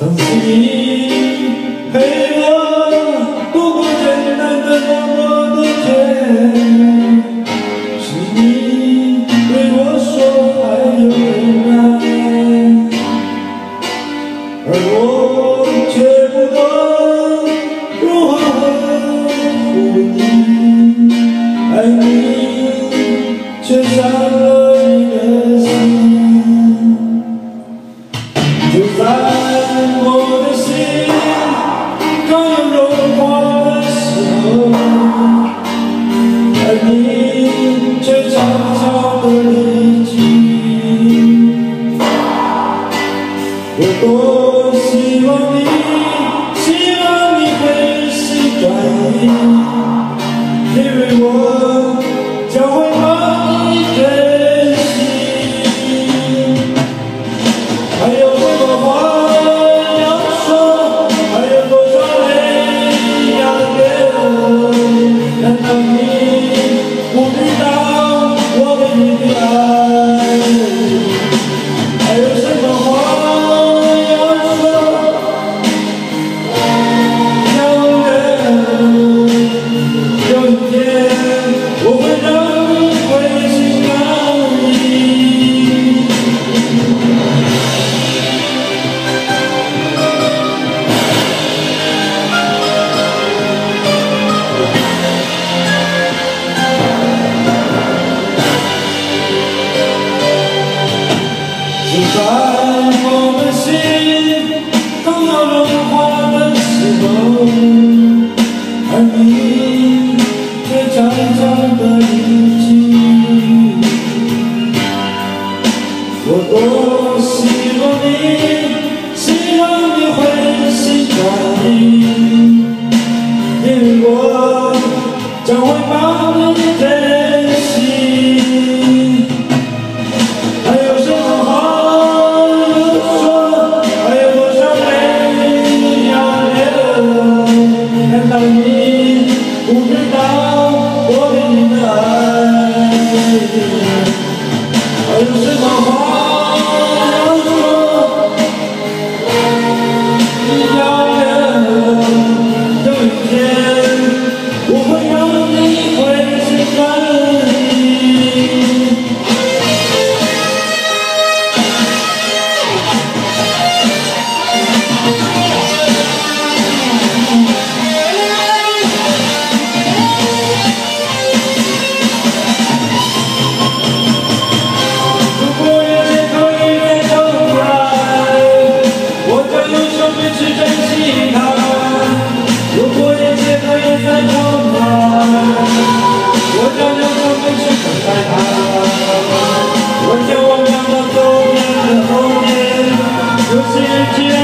Don't see 我多希望你希望你回心转意因为我将会看就在我们心都要融化的时候，而你却悄悄地离去。我多希望你，希望你会心软，因为我将会把你背弃。You é